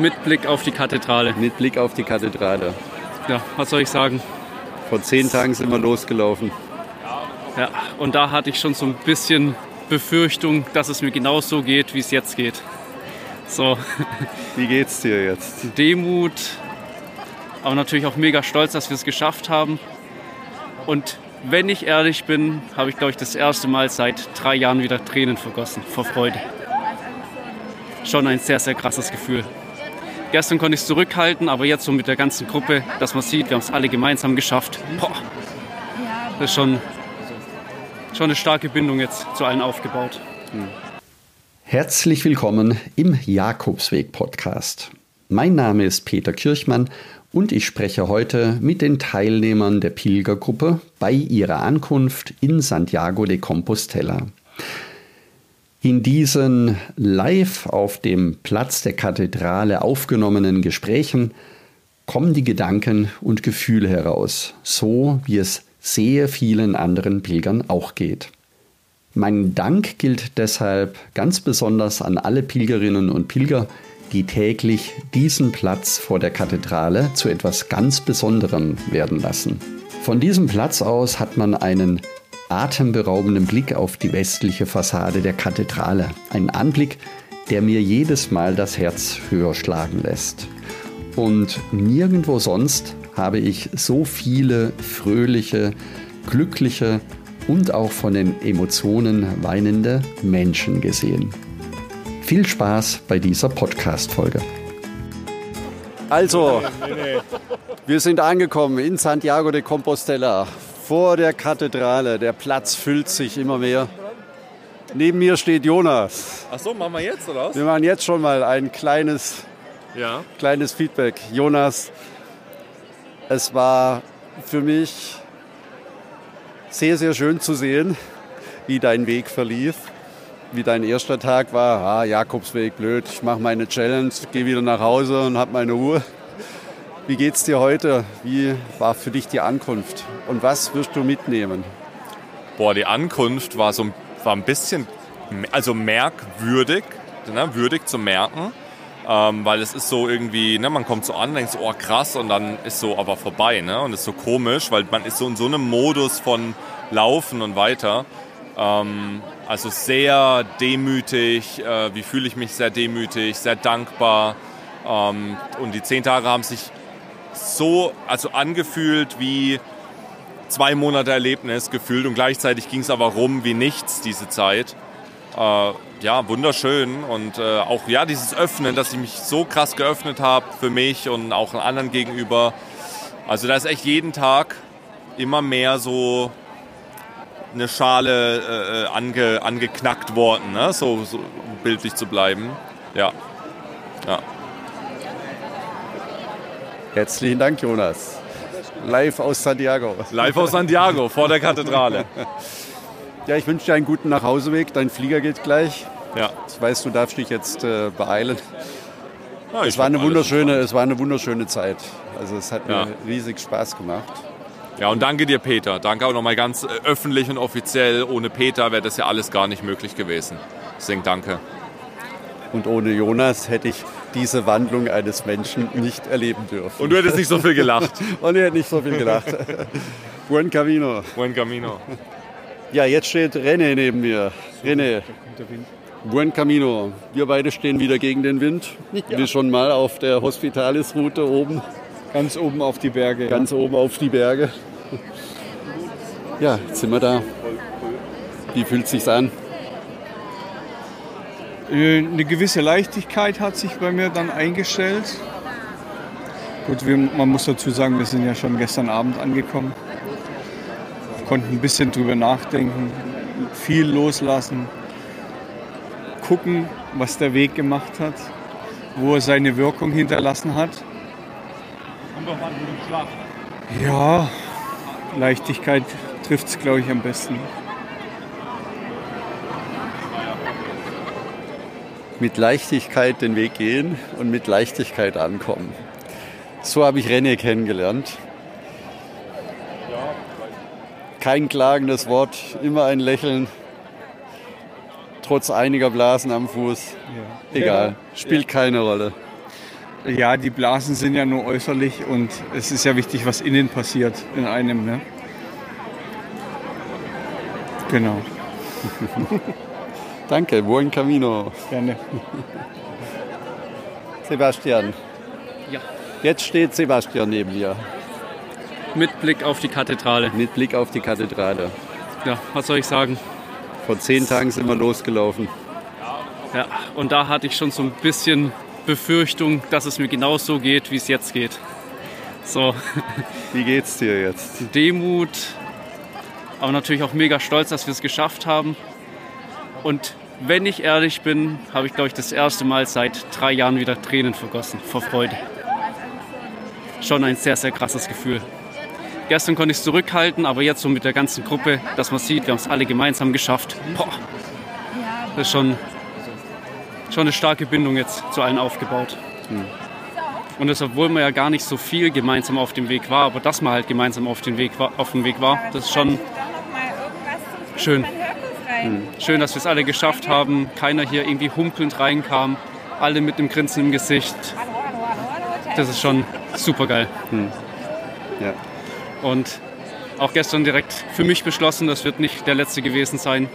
mit Blick auf die Kathedrale. Mit Blick auf die Kathedrale. Ja, was soll ich sagen? Vor zehn Tagen sind wir losgelaufen. Ja, und da hatte ich schon so ein bisschen Befürchtung, dass es mir genauso geht, wie es jetzt geht. So. Wie geht's dir jetzt? Demut, aber natürlich auch mega stolz, dass wir es geschafft haben. Und wenn ich ehrlich bin, habe ich, glaube ich, das erste Mal seit drei Jahren wieder Tränen vergossen vor Freude. Schon ein sehr, sehr krasses Gefühl. Gestern konnte ich es zurückhalten, aber jetzt so mit der ganzen Gruppe, dass man sieht, wir haben es alle gemeinsam geschafft. Boah, das ist schon, schon eine starke Bindung jetzt zu allen aufgebaut. Herzlich willkommen im Jakobsweg-Podcast. Mein Name ist Peter Kirchmann und ich spreche heute mit den Teilnehmern der Pilgergruppe bei ihrer Ankunft in Santiago de Compostela. In diesen live auf dem Platz der Kathedrale aufgenommenen Gesprächen kommen die Gedanken und Gefühle heraus, so wie es sehr vielen anderen Pilgern auch geht. Mein Dank gilt deshalb ganz besonders an alle Pilgerinnen und Pilger, die täglich diesen Platz vor der Kathedrale zu etwas ganz Besonderem werden lassen. Von diesem Platz aus hat man einen atemberaubenden Blick auf die westliche Fassade der Kathedrale. Ein Anblick, der mir jedes Mal das Herz höher schlagen lässt. Und nirgendwo sonst habe ich so viele fröhliche, glückliche und auch von den Emotionen weinende Menschen gesehen. Viel Spaß bei dieser Podcast-Folge. Also, wir sind angekommen in Santiago de Compostela vor der Kathedrale. Der Platz füllt sich immer mehr. Neben mir steht Jonas. Ach so, machen wir jetzt oder was? Wir machen jetzt schon mal ein kleines, Ja. kleines Feedback. Jonas, es war für mich sehr, sehr schön zu sehen, wie dein Weg verlief, wie dein erster Tag war. Ah, Jakobsweg, blöd, ich mache meine Challenge, gehe wieder nach Hause und habe meine Ruhe. Wie geht's dir heute? Wie war für dich die Ankunft? Und was wirst du mitnehmen? Boah, die Ankunft war so war ein bisschen also merkwürdig, ne, würdig zu merken. Ähm, weil es ist so irgendwie, ne, man kommt so an, denkt so, oh krass, und dann ist so aber vorbei, ne? Und ist so komisch, weil man ist so in so einem Modus von Laufen und weiter. Ähm, also sehr demütig, äh, wie fühle ich mich sehr demütig, sehr dankbar. Ähm, und die zehn Tage haben sich so also angefühlt wie zwei Monate Erlebnis gefühlt und gleichzeitig ging es aber rum wie nichts diese Zeit. Äh, ja, wunderschön und äh, auch ja dieses Öffnen, dass ich mich so krass geöffnet habe für mich und auch anderen gegenüber. Also da ist echt jeden Tag immer mehr so eine Schale äh, ange, angeknackt worden, ne? so, so bildlich zu bleiben. Ja, ja. Herzlichen Dank, Jonas. Live aus Santiago. Live aus Santiago vor der Kathedrale. Ja, ich wünsche dir einen guten Nachhauseweg. Dein Flieger geht gleich. Ja. Ich weiß, du darfst dich jetzt äh, beeilen. Ja, Es war, eine wunderschöne, es war eine wunderschöne Zeit. Also es hat Ja. mir riesig Spaß gemacht. Ja, und danke dir, Peter. Danke auch nochmal ganz äh, öffentlich und offiziell. Ohne Peter wäre das ja alles gar nicht möglich gewesen. Deswegen danke. Und ohne Jonas hätte ich diese Wandlung eines Menschen nicht erleben dürfen. Und du hättest nicht so viel gelacht. Und er hat nicht so viel gelacht. Buen Camino. Buen Camino. Ja, jetzt steht René neben mir. René. Buen Camino. Wir beide stehen wieder gegen den Wind. Wie schon mal auf der Hospitalis-Route oben. Ganz oben auf die Berge. ja. Ganz oben auf die Berge. Ja, jetzt sind wir da. Wie fühlt sich's an? Äh, Eine gewisse Leichtigkeit hat sich bei mir dann eingestellt. Gut, wir, man muss dazu sagen, wir sind ja schon gestern Abend angekommen. Konnten ein bisschen drüber nachdenken, viel loslassen, gucken, was der Weg gemacht hat, wo er seine Wirkung hinterlassen hat. Ja, Leichtigkeit trifft es, glaube ich, am besten. Mit Leichtigkeit den Weg gehen und mit Leichtigkeit ankommen. So habe ich René kennengelernt. Kein klagendes Wort, immer ein Lächeln. Trotz einiger Blasen am Fuß. Egal, spielt keine Rolle. Ja, die Blasen sind ja nur äußerlich und es ist ja wichtig, was innen passiert in einem. Ne? Genau. Danke, buen camino. Gerne. Sebastian. Ja. Jetzt steht Sebastian neben dir Mit Blick auf die Kathedrale. mit Blick auf die Kathedrale. Ja, was soll ich sagen? Vor zehn Tagen sind wir losgelaufen. Ja, und da hatte ich schon so ein bisschen Befürchtung, dass es mir genauso geht, wie es jetzt geht. So, Wie geht's dir jetzt? Demut, aber natürlich auch mega stolz, dass wir es geschafft haben. Und wenn ich ehrlich bin, habe ich, glaube ich, das erste Mal seit drei Jahren wieder Tränen vergossen vor Freude. Schon ein sehr, sehr krasses Gefühl. Gestern konnte ich es zurückhalten, aber jetzt so mit der ganzen Gruppe, dass man sieht, wir haben es alle gemeinsam geschafft. Boah, das ist schon, schon eine starke Bindung jetzt zu allen aufgebaut. Und das, obwohl man ja gar nicht so viel gemeinsam auf dem Weg war, aber dass man halt gemeinsam auf dem Weg war, auf dem Weg war das ist schon schön. Schön, dass wir es alle geschafft haben. Keiner hier irgendwie humpelnd reinkam. Alle mit einem Grinsen im Gesicht. Das ist schon super geil. Ja. Und auch gestern direkt für mich beschlossen, das wird nicht der letzte gewesen sein.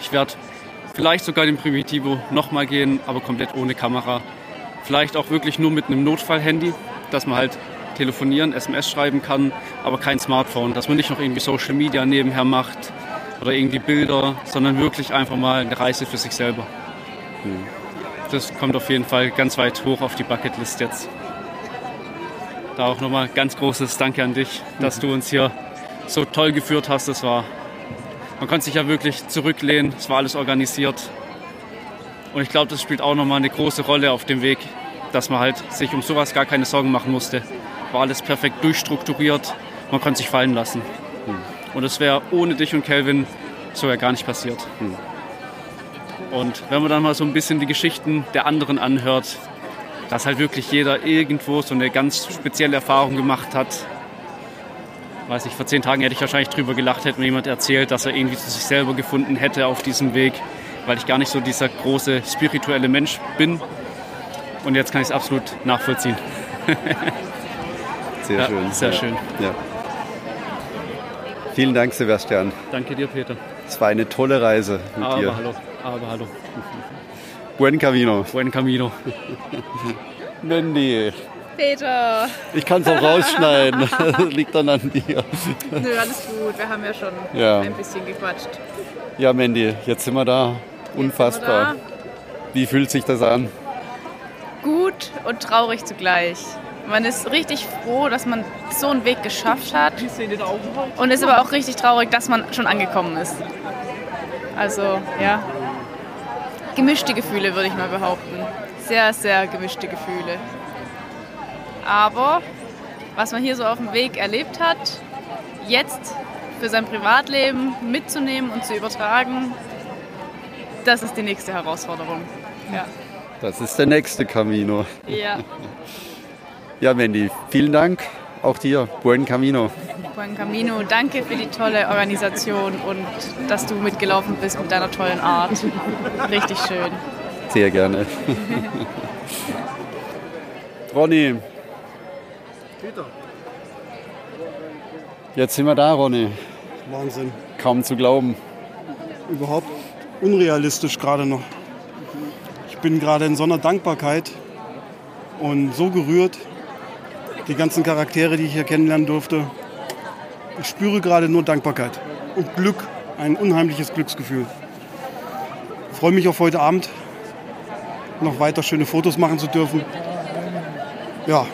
Ich werde vielleicht sogar den Primitivo nochmal gehen, aber komplett ohne Kamera. Vielleicht auch wirklich nur mit einem Notfallhandy, dass man halt telefonieren, SMS schreiben kann, aber kein Smartphone. Dass man nicht noch irgendwie Social Media nebenher macht oder irgendwie Bilder, sondern wirklich einfach mal eine Reise für sich selber. Das kommt auf jeden Fall ganz weit hoch auf die Bucketlist jetzt. Da auch nochmal ganz großes Danke an dich, dass du uns hier so toll geführt hast. Das war, man konnte sich ja wirklich zurücklehnen, es war alles organisiert. Und ich glaube, das spielt auch nochmal eine große Rolle auf dem Weg, dass man halt sich um sowas gar keine Sorgen machen musste. War alles perfekt durchstrukturiert, man konnte sich fallen lassen. Und es wäre ohne dich und Kelvin so ja gar nicht passiert. Und wenn man dann mal so ein bisschen die Geschichten der anderen anhört, dass halt wirklich jeder irgendwo so eine ganz spezielle Erfahrung gemacht hat. Weiß ich, vor zehn Tagen hätte ich wahrscheinlich drüber gelacht, hätte mir jemand erzählt, dass er irgendwie zu sich selber gefunden hätte auf diesem Weg, weil ich gar nicht so dieser große spirituelle Mensch bin. Und jetzt kann ich es absolut nachvollziehen. Sehr Ja, schön. sehr ja. schön. Ja. Vielen Dank, Sebastian. Danke dir, Peter. Es war eine tolle Reise mit Aber dir. hallo, aber hallo. Buen Camino. Buen Camino. Mandy, Peter! ich kann es auch rausschneiden. Liegt dann an dir. Nö, alles gut. Wir haben ja schon Ja. ein bisschen gequatscht. Ja, Mandy, jetzt sind wir da. Unfassbar. Oder? Wie fühlt sich das an? Gut und traurig zugleich. Man ist richtig froh, dass man so einen Weg geschafft hat. Und ist aber auch richtig traurig, dass man schon angekommen ist. Also, ja. Gemischte Gefühle, würde ich mal behaupten. Sehr, sehr gemischte Gefühle. Aber was man hier so auf dem Weg erlebt hat, jetzt für sein Privatleben mitzunehmen und zu übertragen, das ist die nächste Herausforderung. Ja. Das ist der nächste Camino. Ja. Ja, Mandy, vielen Dank. Auch dir. Buen Camino. Buen Camino, danke für die tolle Organisation und dass du mitgelaufen bist mit deiner tollen Art. Richtig schön. Sehr gerne. Ronny. Jetzt sind wir da, Ronny. Wahnsinn. Kaum zu glauben. Überhaupt unrealistisch gerade noch. Ich bin gerade in so einer Dankbarkeit und so gerührt. Die ganzen Charaktere, die ich hier kennenlernen durfte. Ich spüre gerade nur Dankbarkeit und Glück, ein unheimliches Glücksgefühl. Ich freue mich auf heute Abend, noch weiter schöne Fotos machen zu dürfen. Ja,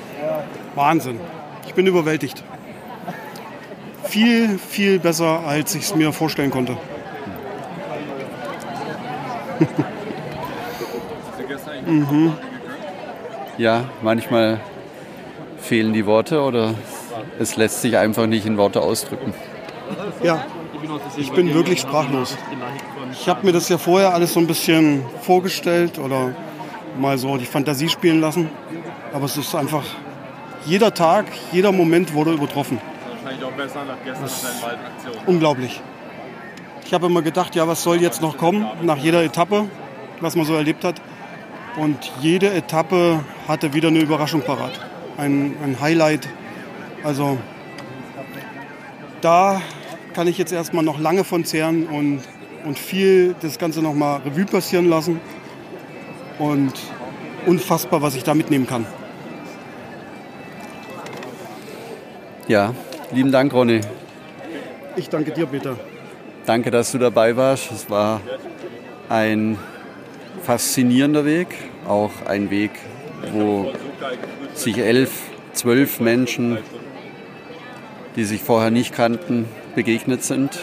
Wahnsinn. Ich bin überwältigt. Viel, viel besser, als ich es mir vorstellen konnte. Ja, manchmal fehlen die Worte oder es lässt sich einfach nicht in Worte ausdrücken. Ja, ich bin wirklich sprachlos. Ich habe mir das ja vorher alles so ein bisschen vorgestellt oder mal so die Fantasie spielen lassen. Aber es ist einfach, jeder Tag, jeder Moment wurde übertroffen. Wahrscheinlich auch besser nach gestern Waldaktionen. Unglaublich. Ich habe immer gedacht, ja, was soll jetzt noch kommen nach jeder Etappe, was man so erlebt hat. Und jede Etappe hatte wieder eine Überraschung parat. Ein, ein Highlight. Also da kann ich jetzt erstmal noch lange von zehren und, und viel das Ganze nochmal Revue passieren lassen. Und unfassbar, was ich da mitnehmen kann. Ja, lieben Dank, Ronny. Ich danke dir, Peter. Danke, dass du dabei warst. Es war ein faszinierender Weg, auch ein Weg, wo sich elf, zwölf Menschen, die sich vorher nicht kannten, begegnet sind.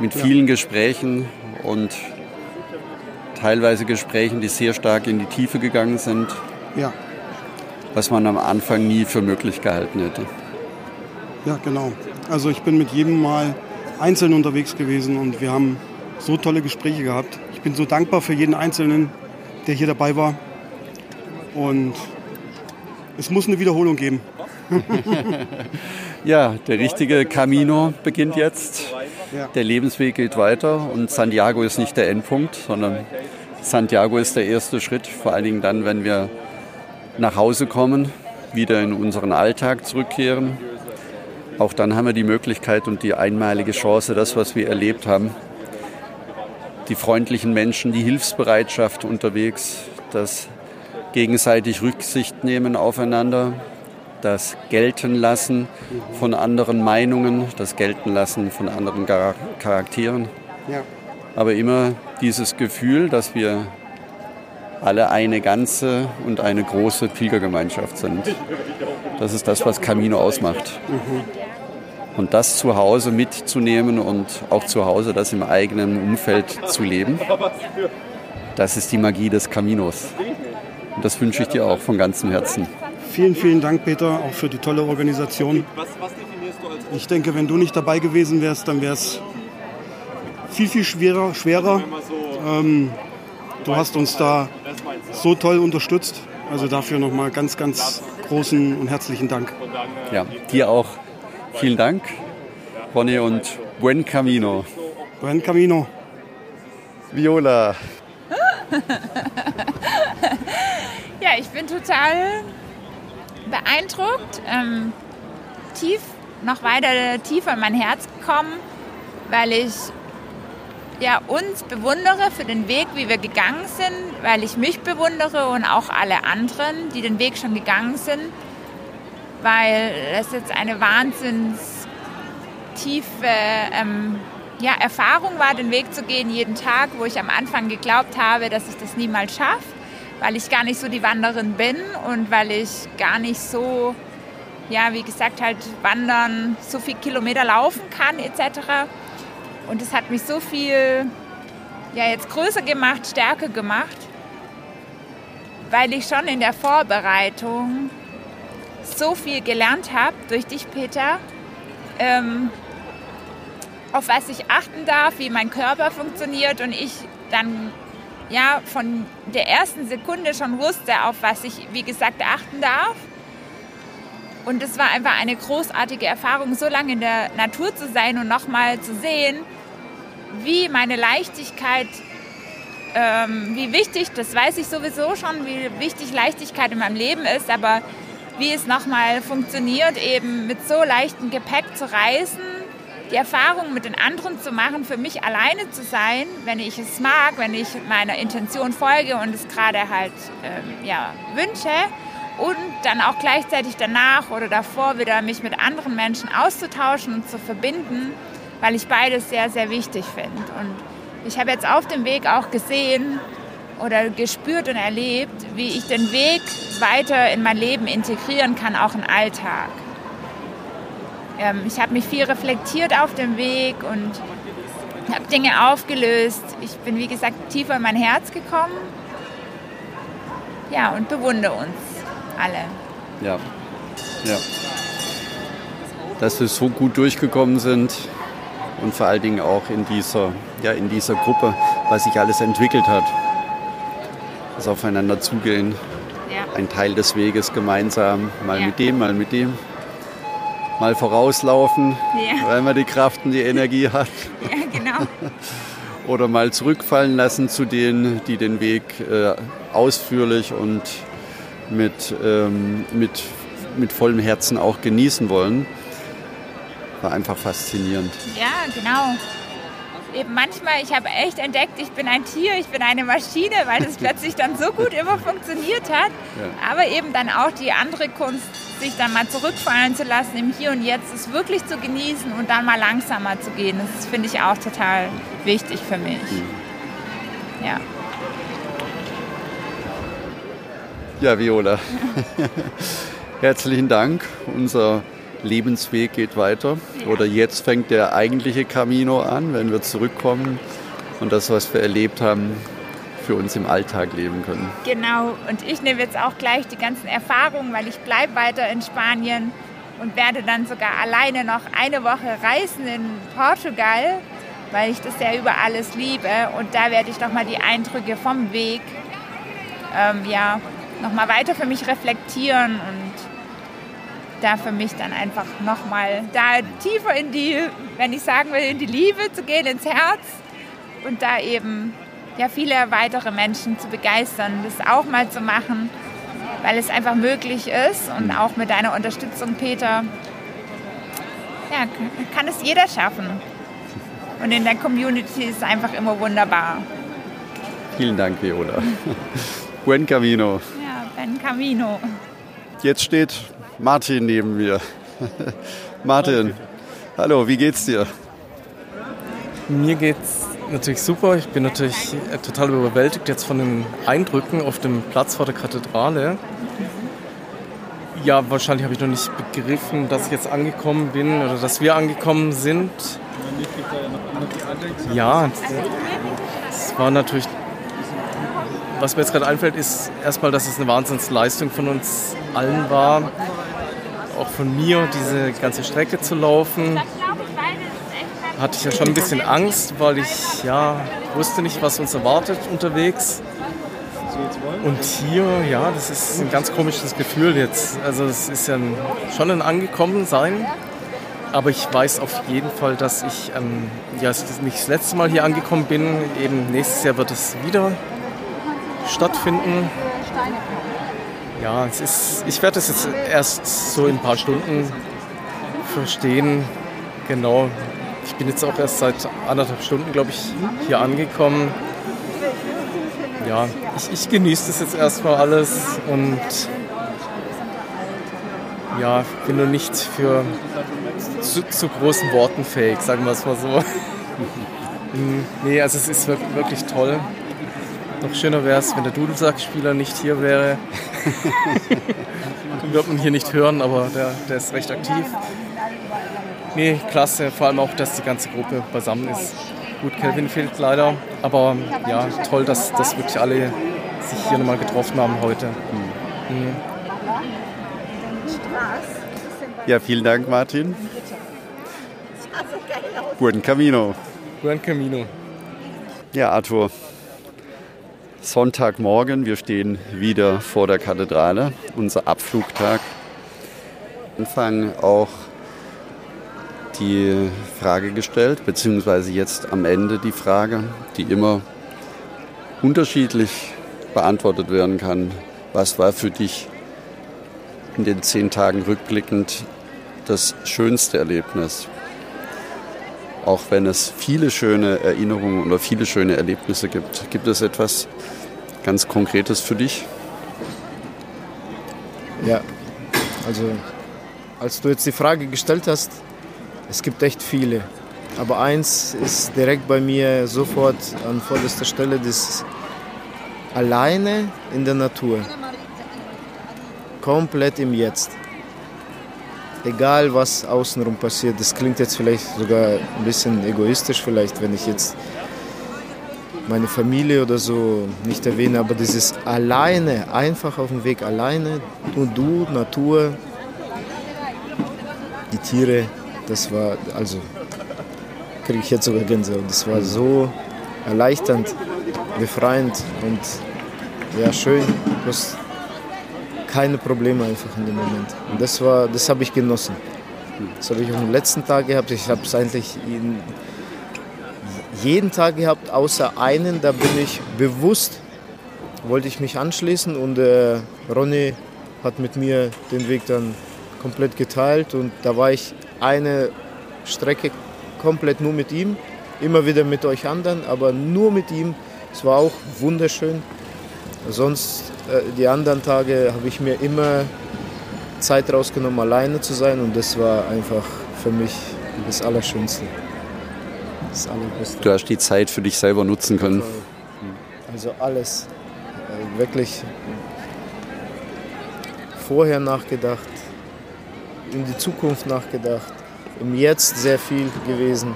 Mit vielen Gesprächen und teilweise Gesprächen, die sehr stark in die Tiefe gegangen sind. Ja. Was man am Anfang nie für möglich gehalten hätte. Ja, genau. Also ich bin mit jedem Mal einzeln unterwegs gewesen und wir haben so tolle Gespräche gehabt. Ich bin so dankbar für jeden Einzelnen, der hier dabei war. Und es muss eine Wiederholung geben. ja, der richtige Camino beginnt jetzt. Der Lebensweg geht weiter und Santiago ist nicht der Endpunkt, sondern Santiago ist der erste Schritt, vor allen Dingen dann, wenn wir nach Hause kommen, wieder in unseren Alltag zurückkehren auch dann haben wir die Möglichkeit und die einmalige Chance, das, was wir erlebt haben, die freundlichen Menschen, die Hilfsbereitschaft unterwegs, das gegenseitig Rücksicht nehmen aufeinander, das Gelten lassen von anderen Meinungen, das Gelten lassen von anderen Charakteren. Ja. Aber immer dieses Gefühl, dass wir alle eine ganze und eine große Pilgergemeinschaft sind. Das ist das, was Camino ausmacht. Mhm. Und das zu Hause mitzunehmen und auch zu Hause das im eigenen Umfeld zu leben, das ist die Magie des Caminos. Und das wünsche ich dir auch von ganzem Herzen. Vielen, vielen Dank, Peter, auch für die tolle Organisation. Ich denke, wenn du nicht dabei gewesen wärst, dann wäre es viel, viel schwerer. schwerer. Ähm, du hast uns da so toll unterstützt. Also dafür nochmal ganz, ganz großen und herzlichen Dank. Ja, dir auch Vielen Dank, Ronny, und buen camino. Buen camino. Viola. ich bin total beeindruckt, ähm, tief, noch weiter tiefer in mein Herz gekommen, weil ich ja, uns bewundere für den Weg, wie wir gegangen sind, weil ich mich bewundere und auch alle anderen, die den Weg schon gegangen sind weil es jetzt eine wahnsinns tiefe ähm, ja, Erfahrung war, den Weg zu gehen jeden Tag, wo ich am Anfang geglaubt habe, dass ich das niemals schaffe, weil ich gar nicht so die Wanderin bin und weil ich gar nicht so, ja, wie gesagt, halt wandern, so viel Kilometer laufen kann etc. Und es hat mich so viel, ja, jetzt größer gemacht, stärker gemacht, weil ich schon in der Vorbereitung so viel gelernt habe durch dich, Peter, ähm, auf was ich achten darf, wie mein Körper funktioniert und ich dann ja von der ersten Sekunde schon wusste, auf was ich, wie gesagt, achten darf. Und es war einfach eine großartige Erfahrung, so lange in der Natur zu sein und nochmal zu sehen, wie meine Leichtigkeit, ähm, wie wichtig, das weiß ich sowieso schon, wie wichtig Leichtigkeit in meinem Leben ist, aber wie es nochmal funktioniert, eben mit so leichtem Gepäck zu reisen, die Erfahrung mit den anderen zu machen, für mich alleine zu sein, wenn ich es mag, wenn ich meiner Intention folge und es gerade halt ähm, ja, wünsche und dann auch gleichzeitig danach oder davor wieder mich mit anderen Menschen auszutauschen und zu verbinden, weil ich beides sehr, sehr wichtig finde. Und ich habe jetzt auf dem Weg auch gesehen, oder gespürt und erlebt, wie ich den Weg weiter in mein Leben integrieren kann, auch im Alltag. Ähm, ich habe mich viel reflektiert auf dem Weg und habe Dinge aufgelöst. Ich bin, wie gesagt, tiefer in mein Herz gekommen. Ja, und bewundere uns alle. Ja, ja. Dass wir so gut durchgekommen sind und vor allen Dingen auch in dieser, ja, in dieser Gruppe, was sich alles entwickelt hat das Aufeinander zugehen. Ja. Ein Teil des Weges gemeinsam, mal ja. mit dem, mal mit dem. Mal vorauslaufen, ja. weil man die Kraft und die Energie hat. Ja, genau. oder mal zurückfallen lassen zu denen, die den Weg äh, ausführlich und mit, ähm, mit, mit vollem Herzen auch genießen wollen. War einfach faszinierend. Ja, genau. Eben manchmal, ich habe echt entdeckt, ich bin ein Tier, ich bin eine Maschine, weil das plötzlich dann so gut immer funktioniert hat. Ja. Aber eben dann auch die andere Kunst, sich dann mal zurückfallen zu lassen, im Hier und Jetzt, es wirklich zu genießen und dann mal langsamer zu gehen. Das finde ich auch total wichtig für mich. Mhm. Ja. Ja, Viola. Herzlichen Dank. Unser Lebensweg geht weiter. Oder jetzt fängt der eigentliche Camino an, wenn wir zurückkommen und das, was wir erlebt haben, für uns im Alltag leben können. Genau. Und ich nehme jetzt auch gleich die ganzen Erfahrungen, weil ich bleibe weiter in Spanien und werde dann sogar alleine noch eine Woche reisen in Portugal, weil ich das ja über alles liebe. Und da werde ich nochmal die Eindrücke vom Weg ähm, ja, nochmal weiter für mich reflektieren und da für mich dann einfach nochmal da tiefer in die, wenn ich sagen will, in die Liebe zu gehen, ins Herz und da eben ja viele weitere Menschen zu begeistern, das auch mal zu machen, weil es einfach möglich ist und auch mit deiner Unterstützung, Peter, ja, kann es jeder schaffen. Und in der Community ist es einfach immer wunderbar. Vielen Dank, Viola. Buen Camino. Ja, Buen Camino. Jetzt steht Martin neben mir. Martin, hallo, wie geht's dir? Mir geht's natürlich super. Ich bin natürlich total überwältigt jetzt von den Eindrücken auf dem Platz vor der Kathedrale. Ja, wahrscheinlich habe ich noch nicht begriffen, dass ich jetzt angekommen bin oder dass wir angekommen sind. Ja, es war natürlich was mir jetzt gerade einfällt, ist erstmal, dass es eine Wahnsinnsleistung von uns allen war, auch von mir, diese ganze Strecke zu laufen. Hatte ich ja schon ein bisschen Angst, weil ich ja wusste nicht, was uns erwartet unterwegs. Und hier, ja, das ist ein ganz komisches Gefühl jetzt. Also es ist ja schon ein Angekommensein. Aber ich weiß auf jeden Fall, dass ich ähm, ja, nicht das letzte Mal hier angekommen bin. Eben nächstes Jahr wird es wieder stattfinden. Ja, es ist, ich werde es jetzt erst so in ein paar Stunden verstehen. Genau. Ich bin jetzt auch erst seit anderthalb Stunden, glaube ich, hier angekommen. Ja, ich, ich genieße das jetzt erstmal alles und ja, bin nur nicht für zu, zu großen Worten fähig, sagen wir es mal so. nee, also es ist wirklich toll. Noch schöner wäre es, wenn der Dudelsackspieler nicht hier wäre. Den wird man hier nicht hören, aber der, der ist recht aktiv. Nee, klasse. Vor allem auch, dass die ganze Gruppe beisammen ist. Gut, Kelvin fehlt leider, aber ja, toll, dass, dass wirklich alle sich hier nochmal getroffen haben heute. Mhm. Ja, vielen Dank, Martin. Buen Camino. Buen Camino. Ja, Arthur, Sonntagmorgen, wir stehen wieder vor der Kathedrale, unser Abflugtag. Anfang auch die Frage gestellt, beziehungsweise jetzt am Ende die Frage, die immer unterschiedlich beantwortet werden kann. Was war für dich in den zehn Tagen rückblickend das schönste Erlebnis? Auch wenn es viele schöne Erinnerungen oder viele schöne Erlebnisse gibt, gibt es etwas, ganz Konkretes für dich? Ja, also als du jetzt die Frage gestellt hast, es gibt echt viele. Aber eins ist direkt bei mir sofort an vorderster Stelle, das alleine in der Natur. Komplett im Jetzt. Egal was außenrum passiert, das klingt jetzt vielleicht sogar ein bisschen egoistisch vielleicht, wenn ich jetzt meine Familie oder so nicht erwähne, aber dieses alleine, einfach auf dem Weg alleine, nur du, Natur, die Tiere, das war, also kriege ich jetzt sogar Gänsehaut. Das war so erleichternd, befreiend und ja, schön. Hast keine Probleme einfach in dem Moment. Und das war, das habe ich genossen. Das habe ich auch am letzten Tag gehabt. Ich habe es eigentlich in jeden Tag gehabt, außer einen, da bin ich bewusst, wollte ich mich anschließen und äh, Ronny hat mit mir den Weg dann komplett geteilt und da war ich eine Strecke komplett nur mit ihm, immer wieder mit euch anderen, aber nur mit ihm. Es war auch wunderschön. Sonst äh, die anderen Tage habe ich mir immer Zeit rausgenommen, alleine zu sein und das war einfach für mich das Allerschönste. Das Allerbeste. Du hast die Zeit für dich selber nutzen können. Also alles. Äh, wirklich vorher nachgedacht, in die Zukunft nachgedacht, im Jetzt sehr viel gewesen,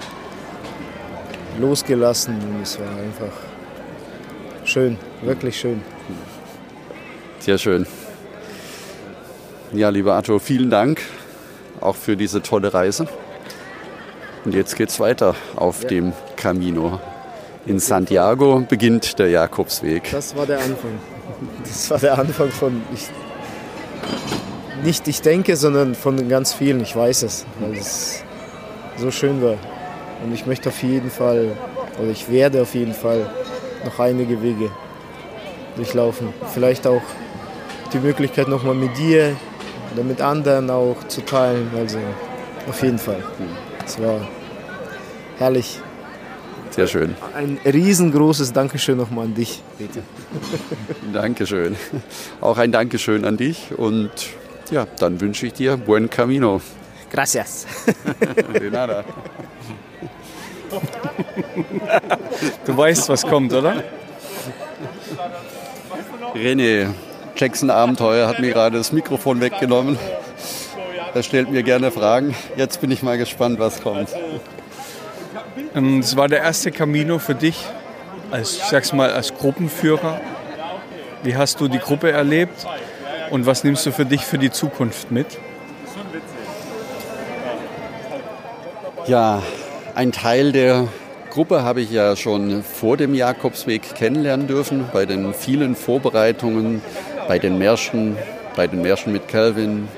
losgelassen und es war einfach schön, wirklich schön. Sehr schön. Ja, lieber Arthur, vielen Dank auch für diese tolle Reise. Und jetzt geht's weiter auf ja. dem Camino. In Santiago beginnt der Jakobsweg. Das war der Anfang. Das war der Anfang von, ich, nicht ich denke, sondern von ganz vielen. Ich weiß es, weil es so schön war. Und ich möchte auf jeden Fall, oder ich werde auf jeden Fall noch einige Wege durchlaufen. Vielleicht auch die Möglichkeit nochmal mit dir oder mit anderen auch zu teilen. Also auf jeden Fall. Es war herrlich. Sehr schön. Ein riesengroßes Dankeschön nochmal an dich, Peter. Dankeschön. Auch ein Dankeschön an dich und ja, dann wünsche ich dir buen camino. Gracias. De nada. Du weißt, was kommt, oder? René, Jackson Abenteuer hat mir gerade das Mikrofon weggenommen. Er stellt mir gerne Fragen. Jetzt bin ich mal gespannt, was kommt. Ähm, es war der erste Camino für dich, als, ich sag's mal, als Gruppenführer. Wie hast du die Gruppe erlebt und was nimmst du für dich für die Zukunft mit? Ja, ein Teil der Gruppe habe ich ja schon vor dem Jakobsweg kennenlernen dürfen, bei den vielen Vorbereitungen, bei den Märschen, bei den Märschen mit Calvin,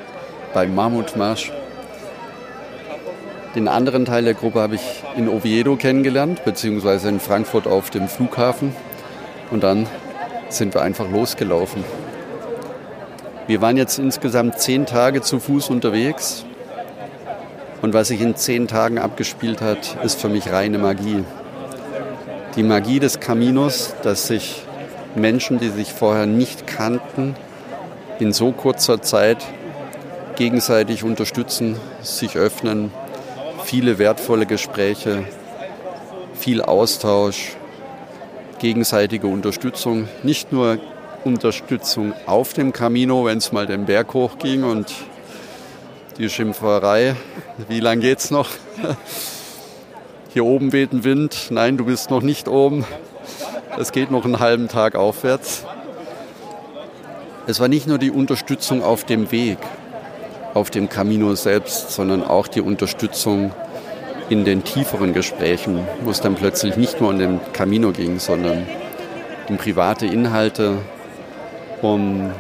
beim Mammutmarsch. Den anderen Teil der Gruppe habe ich in Oviedo kennengelernt, beziehungsweise in Frankfurt auf dem Flughafen. Und dann sind wir einfach losgelaufen. Wir waren jetzt insgesamt zehn Tage zu Fuß unterwegs. Und was sich in zehn Tagen abgespielt hat, ist für mich reine Magie. Die Magie des Caminos, dass sich Menschen, die sich vorher nicht kannten, in so kurzer Zeit gegenseitig unterstützen, sich öffnen, viele wertvolle Gespräche, viel Austausch, gegenseitige Unterstützung, nicht nur Unterstützung auf dem Camino, wenn es mal den Berg hochging und die Schimpferei, wie lange geht's noch? Hier oben weht ein Wind, nein, du bist noch nicht oben, es geht noch einen halben Tag aufwärts. Es war nicht nur die Unterstützung auf dem Weg, auf dem Camino selbst, sondern auch die Unterstützung in den tieferen Gesprächen, wo es dann plötzlich nicht nur um den Camino ging, sondern um private Inhalte, um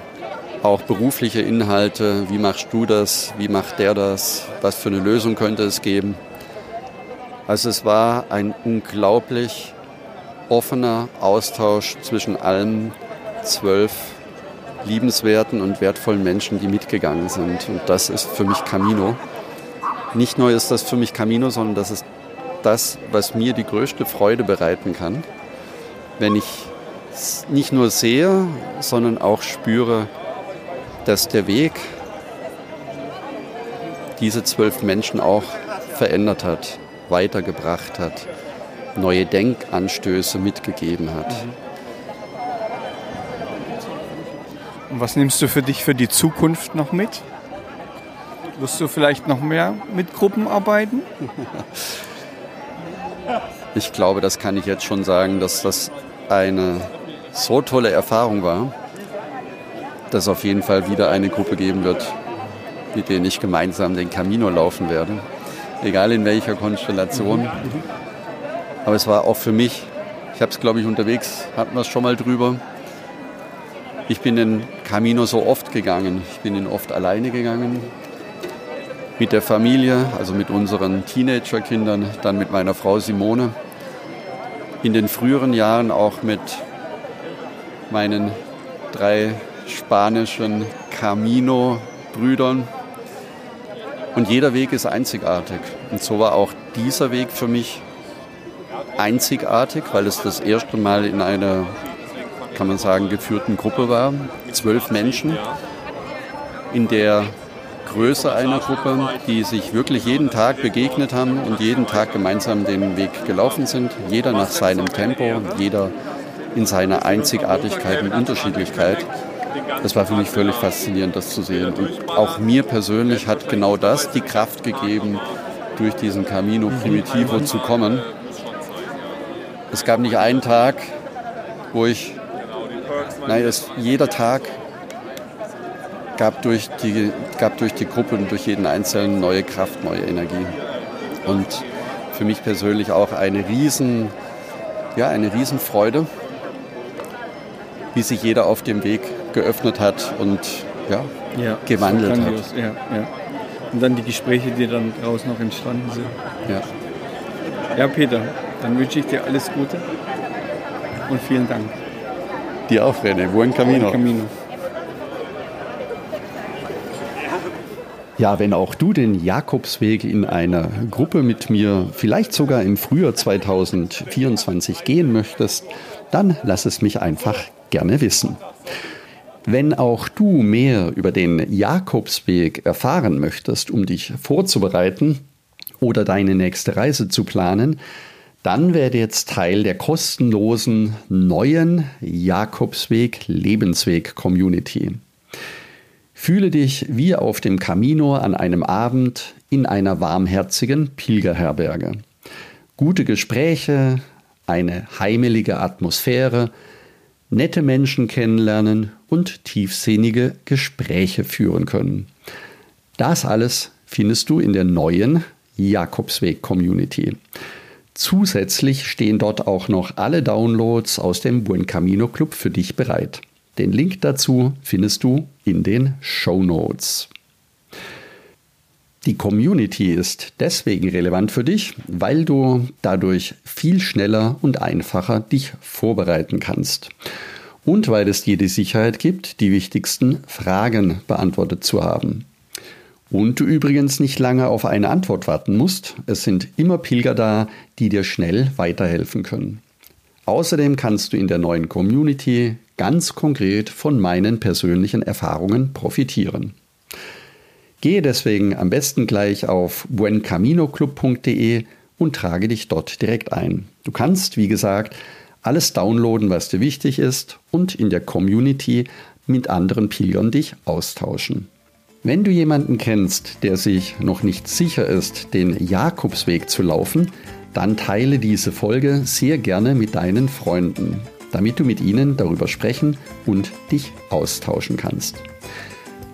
auch berufliche Inhalte, wie machst du das, wie macht der das, was für eine Lösung könnte es geben. Also es war ein unglaublich offener Austausch zwischen allen zwölf liebenswerten und wertvollen Menschen, die mitgegangen sind. Und das ist für mich Camino. Nicht nur ist das für mich Camino, sondern das ist das, was mir die größte Freude bereiten kann, wenn ich nicht nur sehe, sondern auch spüre, dass der Weg diese zwölf Menschen auch verändert hat, weitergebracht hat, neue Denkanstöße mitgegeben hat. Und was nimmst du für dich für die Zukunft noch mit? Wirst du vielleicht noch mehr mit Gruppen arbeiten? Ich glaube, das kann ich jetzt schon sagen, dass das eine so tolle Erfahrung war, dass es auf jeden Fall wieder eine Gruppe geben wird, mit denen ich gemeinsam den Camino laufen werde. Egal in welcher Konstellation. Aber es war auch für mich, ich habe es glaube ich unterwegs, hatten wir es schon mal drüber, ich bin den Camino so oft gegangen. Ich bin ihn oft alleine gegangen. Mit der Familie, also mit unseren Teenagerkindern, dann mit meiner Frau Simone. in den früheren Jahren auch mit meinen drei spanischen Camino-Brüdern. Und jeder Weg ist einzigartig. Und so war auch dieser Weg für mich einzigartig, weil es das erste Mal in einer, kann man sagen, geführten Gruppe war. Zwölf Menschen in der Größe einer Gruppe, die sich wirklich jeden Tag begegnet haben und jeden Tag gemeinsam den Weg gelaufen sind. Jeder nach seinem Tempo, jeder in seiner Einzigartigkeit und Unterschiedlichkeit. Das war für mich völlig faszinierend, das zu sehen. Und auch mir persönlich hat genau das die Kraft gegeben, durch diesen Camino Primitivo zu kommen. Es gab nicht einen Tag, wo ich, nein, es, jeder Tag gab durch, die, gab durch die Gruppe und durch jeden Einzelnen neue Kraft, neue Energie. Und für mich persönlich auch eine riesen, ja, eine Riesenfreude, wie sich jeder auf dem Weg geöffnet hat und ja, ja gewandelt hat. Ja, ja. Und dann die Gespräche, die dann daraus noch entstanden sind. Ja. Ja, Peter, dann wünsche ich dir alles Gute und vielen Dank. Dir auch, René. Buen Camino. Buen Camino. Ja, wenn auch du den Jakobsweg in einer Gruppe mit mir vielleicht sogar im Frühjahr 2024 gehen möchtest, dann lass es mich einfach gerne wissen. Wenn auch du mehr über den Jakobsweg erfahren möchtest, um dich vorzubereiten oder deine nächste Reise zu planen, dann werde jetzt Teil der kostenlosen neuen Jakobsweg Lebensweg Community. Fühle dich wie auf dem Camino an einem Abend in einer warmherzigen Pilgerherberge. Gute Gespräche, eine heimelige Atmosphäre, nette Menschen kennenlernen und tiefsinnige Gespräche führen können. Das alles findest du in der neuen Jakobsweg Community. Zusätzlich stehen dort auch noch alle Downloads aus dem Buen Camino Club für dich bereit. Den Link dazu findest du in den Show Notes. Die Community ist deswegen relevant für dich, weil du dadurch viel schneller und einfacher dich vorbereiten kannst. Und weil es dir die Sicherheit gibt, die wichtigsten Fragen beantwortet zu haben. Und du übrigens nicht lange auf eine Antwort warten musst. Es sind immer Pilger da, die dir schnell weiterhelfen können. Außerdem kannst du in der neuen Community ganz konkret von meinen persönlichen Erfahrungen profitieren. Gehe deswegen am besten gleich auf buencaminoclub.de und trage dich dort direkt ein. Du kannst, wie gesagt, alles downloaden, was dir wichtig ist und in der Community mit anderen Pilgern dich austauschen. Wenn du jemanden kennst, der sich noch nicht sicher ist, den Jakobsweg zu laufen, dann teile diese Folge sehr gerne mit deinen Freunden, damit du mit ihnen darüber sprechen und dich austauschen kannst.